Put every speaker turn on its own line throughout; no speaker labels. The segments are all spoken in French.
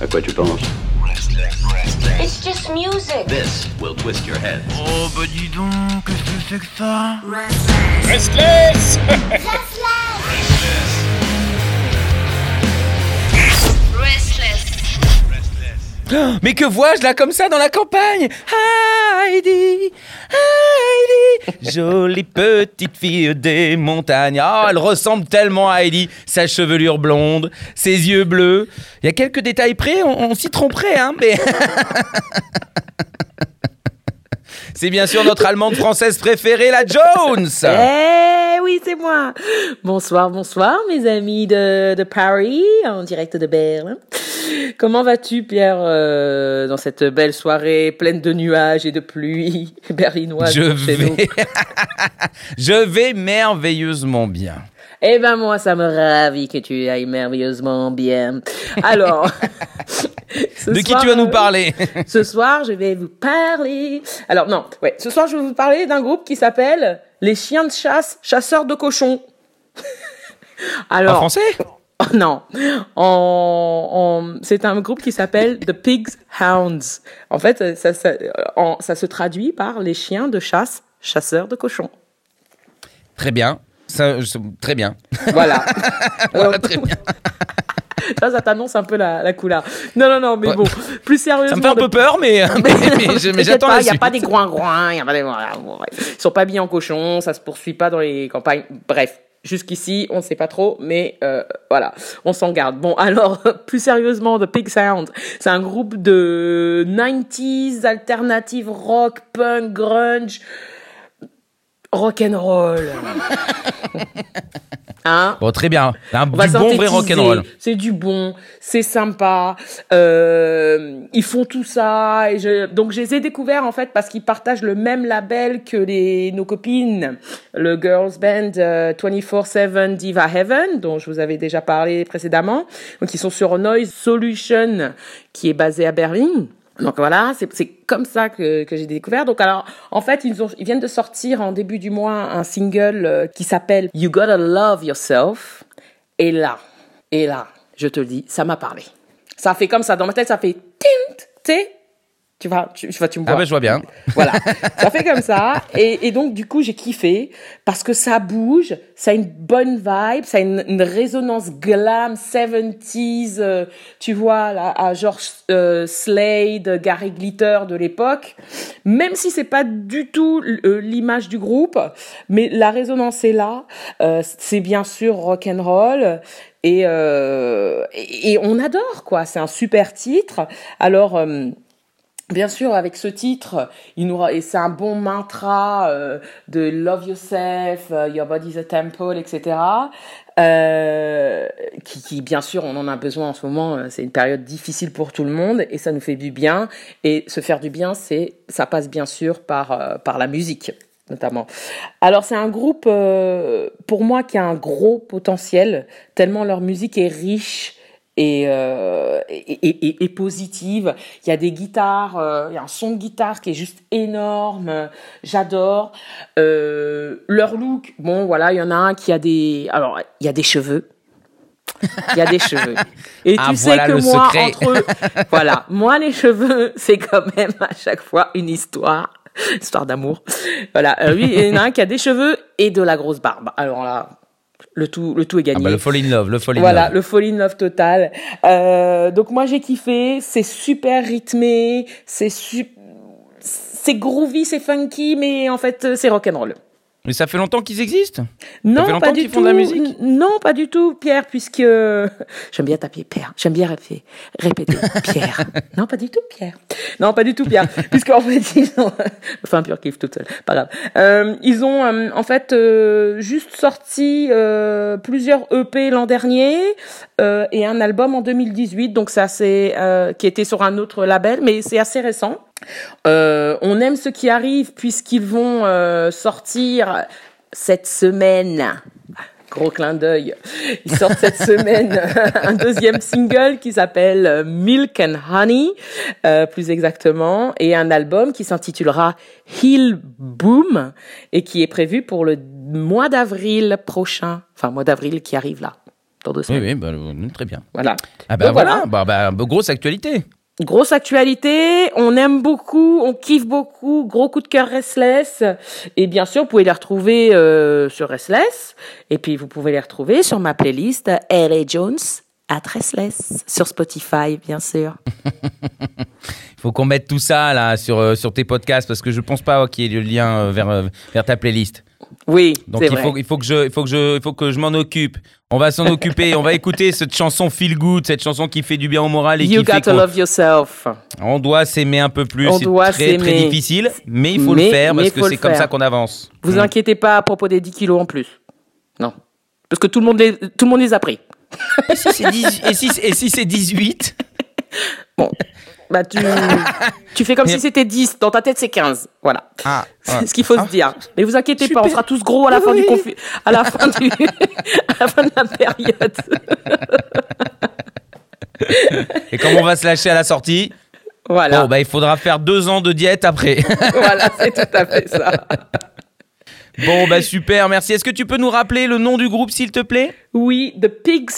À quoi tu penses
It's just music.
This will twist your head.
Oh bah dis donc, qu'est-ce que c'est que ça
Restless
Restless.
Mais que vois-je là comme ça dans la campagne? Heidi, Heidi, jolie petite fille des montagnes. Oh, elle ressemble tellement à Heidi. Sa chevelure blonde, ses yeux bleus. Il y a quelques détails près, on, on s'y tromperait, hein, mais. C'est bien sûr notre allemande française préférée, la Jones.
Eh oui, c'est moi. Bonsoir, bonsoir, mes amis de, de Paris, en direct de Berlin. Comment vas-tu, Pierre, euh, dans cette belle soirée pleine de nuages et de pluie berlinoise
Je
chez nous?
vais, je vais merveilleusement bien.
Eh ben moi, ça me ravit que tu ailles merveilleusement bien. Alors,
De qui
soir,
tu vas nous
euh,
parler?
Ce soir, je vais vous parler. Alors non, ouais, ce soir, je vais vous parler d'un groupe qui s'appelle les chiens de chasse, chasseurs de cochons.
En
Alors,
français?
Oh, non, c'est un groupe qui s'appelle The Pigs Hounds. En fait, ça, ça, en- ça se traduit par les chiens de chasse, chasseurs de cochons.
Très bien. Ça, je- très bien.
Voilà.
Voilà, très bien.
Ça, ça t'annonce un peu la, la couleur. Non, non, non, mais bon, plus sérieusement.
Ça me fait un peu peur, mais, mais, mais j'attends
Il n'y a pas des groins-groins, il y a pas des... Ils sont pas habillés en cochon, ça se poursuit pas dans les campagnes. Bref, jusqu'ici, on ne sait pas trop, mais euh, voilà, on s'en garde. Bon, alors, plus sérieusement, The Pig Sound, c'est un groupe de 90s, alternative rock, punk, grunge, rock'n'roll. hein
Bon, très bien. Un du bon vrai rock'n'roll.
C'est du bon, c'est sympa. Euh, ils font tout ça. Et je, donc, je les ai découverts en fait parce qu'ils partagent le même label que les, nos copines, le girls band euh, 24/7 Diva Heaven, dont je vous avais déjà parlé précédemment. Donc, ils sont sur Noise Solution, qui est basé à Berlin. Donc voilà, c'est comme ça que, que j'ai découvert. Donc alors, en fait, ils, ils viennent de sortir en début du mois un single euh, qui s'appelle You Gotta Love Yourself. Et là, et là, je te le dis, ça m'a parlé. Ça fait comme ça, dans ma tête, ça fait tint, sais, tu vas, tu, tu vas, tu me
Ah
vois.
ben, je vois bien.
Voilà, ça fait comme ça. Et, et donc, du coup, j'ai kiffé parce que ça bouge, ça a une bonne vibe, ça a une, une résonance glam 70s, euh, tu vois, là, à George euh, Slade, Gary Glitter de l'époque. Même si c'est pas du tout euh, l'image du groupe, mais la résonance est là. Euh, c'est bien sûr rock and roll. Et, et, et on adore quoi. C'est un super titre. Alors Bien sûr, avec ce titre, il nous, et c'est un bon mantra euh, de Love Yourself, euh, Your Body's a Temple, etc. Euh, qui, bien sûr, on en a besoin en ce moment. C'est une période difficile pour tout le monde et ça nous fait du bien. Et se faire du bien, c'est, ça passe bien sûr par par la musique notamment. Alors c'est un groupe pour moi qui a un gros potentiel tellement leur musique est riche et, euh, et, et, et- positive. Il y a des guitares, euh, il y a un son de guitare qui est juste énorme. J'adore Euh, leur look. Bon, voilà, il y en a un qui a des, alors il y a des cheveux. Il y a des cheveux. Et
Ah,
tu sais
voilà
que moi,
secret.
entre voilà, moi les cheveux, c'est quand même à chaque fois une histoire, histoire d'amour. Voilà, euh, lui, il y en a un qui a des cheveux et de la grosse barbe. Alors là, le tout, le tout est
Ah
gagné.
bah, le fall in love, le fall in
Voilà,
love.
le fall in love total. Euh, donc moi j'ai kiffé, c'est super rythmé, c'est su- c'est groovy, c'est funky, mais en fait c'est rock'n'roll.
Mais ça fait longtemps qu'ils existent?
Non,
fait longtemps
pas du
qu'ils
tout.
font de la musique?
Non, pas du tout, Pierre, puisque j'aime bien taper Pierre. J'aime bien répéter, répéter Pierre. non, pas du tout, Pierre. Non, pas du tout, Pierre, puisque en fait ils ont, enfin pur kiff toute seule, pas grave. Euh, ils ont euh, en fait euh, juste sorti euh, plusieurs EP l'an dernier euh, et un album en 2018, donc c'est assez euh, qui était sur un autre label, mais c'est assez récent. Euh, on aime ce qui arrive puisqu'ils vont euh, sortir cette semaine. Gros clin d'œil. Ils sortent cette semaine un deuxième single qui s'appelle euh, Milk and Honey, euh, plus exactement, et un album qui s'intitulera Hill Boom et qui est prévu pour le mois d'avril prochain. Enfin, mois d'avril qui arrive là.
dans deux
Oui,
semaines.
oui, bah, euh, très bien.
Voilà.
Ah bah
Donc
voilà,
voilà.
Bah, bah, grosse actualité.
Grosse actualité, on aime beaucoup, on kiffe beaucoup, gros coup de cœur Restless. Et bien sûr, vous pouvez les retrouver euh, sur Restless. Et puis, vous pouvez les retrouver sur ma playlist L.A. Jones at Restless. Sur Spotify, bien sûr.
Il faut qu'on mette tout ça là sur, euh, sur tes podcasts parce que je pense pas qu'il y ait le lien euh, vers, vers ta playlist.
Oui,
Donc il
vrai.
faut, il faut que je, il faut que je, il faut que je m'en occupe. On va s'en occuper. On va écouter cette chanson feel good, cette chanson qui fait du bien au moral et
You
qui fait qu'on
love yourself.
on doit s'aimer un peu plus.
On
C'est
doit
très très difficile, mais il faut
Mais-
le faire parce que c'est comme ça qu'on avance.
Vous
Mm.
inquiétez pas à propos des 10 kilos en plus. Non. Parce que tout le monde les, tout le monde les a pris.
Et si c'est 10 et si, et si c'est 18
Bon. Bah, tu, tu fais comme
Mais-
si c'était 10. Dans ta tête, c'est 15. Voilà.
Ah,
C'est ce qu'il faut se dire. Mais vous inquiétez pas, on sera tous gros à la fin du confi- à la fin du, à la fin de la période.
Et comme on va se lâcher à la sortie,
Voilà.
bon, bah, il faudra faire deux ans de diète après.
Voilà, c'est tout à fait ça.
bon, bah super, merci. Est-ce que tu peux nous rappeler le nom du groupe, s'il te plaît?
Oui, The Pigs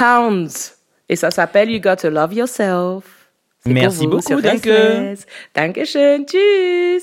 Hounds. Et ça s'appelle You Got to Love Yourself.
Merci beaucoup, danke.
Dankeschön, tschüss.